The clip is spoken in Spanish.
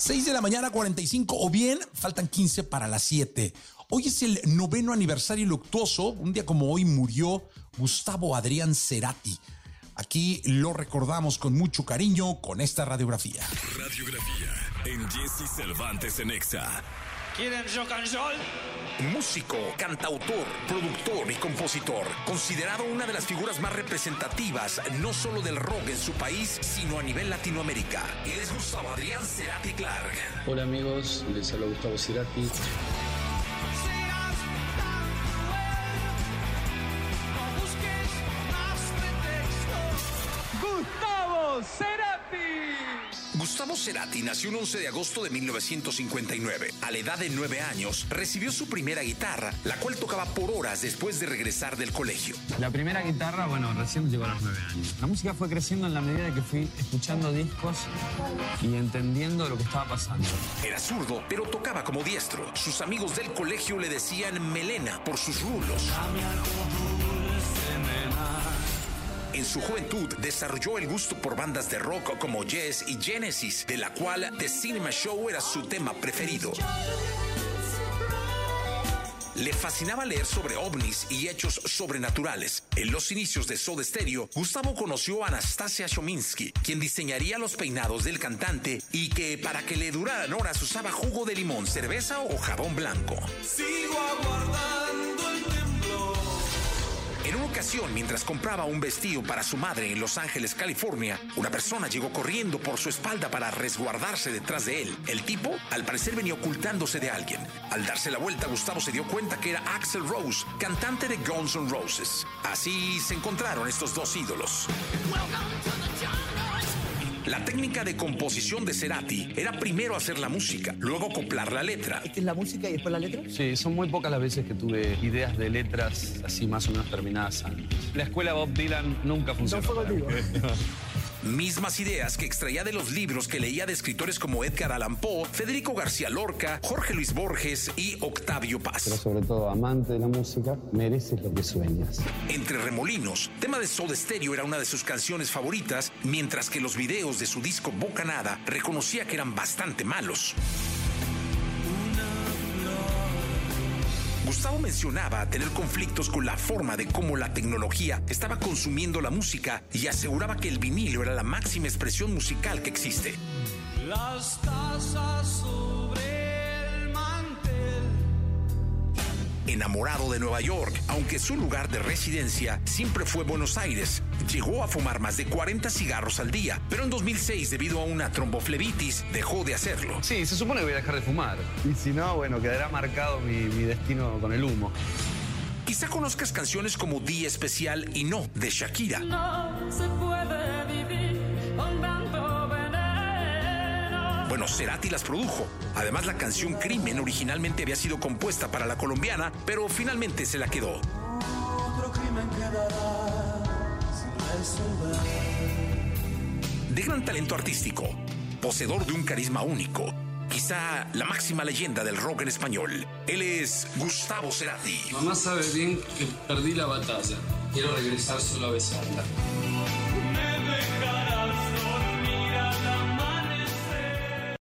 6 de la mañana, 45, o bien faltan 15 para las 7. Hoy es el noveno aniversario luctuoso. Un día como hoy murió Gustavo Adrián Cerati. Aquí lo recordamos con mucho cariño con esta radiografía. Radiografía en Jesse Cervantes en Exa. ¿Quieren rock and roll? Músico, cantautor, productor y compositor, considerado una de las figuras más representativas no solo del rock en su país, sino a nivel Latinoamérica. Él es Gustavo Adrián Cerati Clark. Hola amigos, les habla Gustavo Cerati. Serás tan cruel. No busques más pretextos. Gustavo Cerati. Gustavo Cerati nació el 11 de agosto de 1959. A la edad de 9 años, recibió su primera guitarra, la cual tocaba por horas después de regresar del colegio. La primera guitarra, bueno, recién llegó a los nueve años. La música fue creciendo en la medida que fui escuchando discos y entendiendo lo que estaba pasando. Era zurdo, pero tocaba como diestro. Sus amigos del colegio le decían melena por sus rulos. En su juventud desarrolló el gusto por bandas de rock como Yes y Genesis, de la cual The Cinema Show era su tema preferido. Le fascinaba leer sobre ovnis y hechos sobrenaturales. En los inicios de Soda Stereo, Gustavo conoció a Anastasia Chominsky, quien diseñaría los peinados del cantante y que para que le duraran horas usaba jugo de limón, cerveza o jabón blanco. Sigo aguardando. En una ocasión, mientras compraba un vestido para su madre en Los Ángeles, California, una persona llegó corriendo por su espalda para resguardarse detrás de él. El tipo, al parecer, venía ocultándose de alguien. Al darse la vuelta, Gustavo se dio cuenta que era Axel Rose, cantante de Guns N' Roses. Así se encontraron estos dos ídolos. La técnica de composición de Cerati era primero hacer la música, luego acoplar la letra. Esta es la música y después la letra. Sí, son muy pocas las veces que tuve ideas de letras así más o menos terminadas antes. La escuela Bob Dylan nunca funcionó. fue. Mismas ideas que extraía de los libros que leía de escritores como Edgar Allan Poe, Federico García Lorca, Jorge Luis Borges y Octavio Pero Paz. sobre todo, amante de la música, mereces lo que sueñas. Entre Remolinos, tema de Soda Stereo era una de sus canciones favoritas, mientras que los videos de su disco Bocanada reconocía que eran bastante malos. Gustavo mencionaba tener conflictos con la forma de cómo la tecnología estaba consumiendo la música y aseguraba que el vinilo era la máxima expresión musical que existe. Las sobre Enamorado de Nueva York, aunque su lugar de residencia siempre fue Buenos Aires, llegó a fumar más de 40 cigarros al día, pero en 2006, debido a una tromboflebitis, dejó de hacerlo. Sí, se supone que voy a dejar de fumar. Y si no, bueno, quedará marcado mi, mi destino con el humo. Quizá conozcas canciones como Día Especial y No, de Shakira. No se Bueno, Cerati las produjo. Además, la canción Crimen originalmente había sido compuesta para la colombiana, pero finalmente se la quedó. Otro crimen quedará sin resolver. De gran talento artístico, poseedor de un carisma único, quizá la máxima leyenda del rock en español. Él es Gustavo Cerati. Mamá sabe bien que perdí la batalla. Quiero regresar solo a besarla.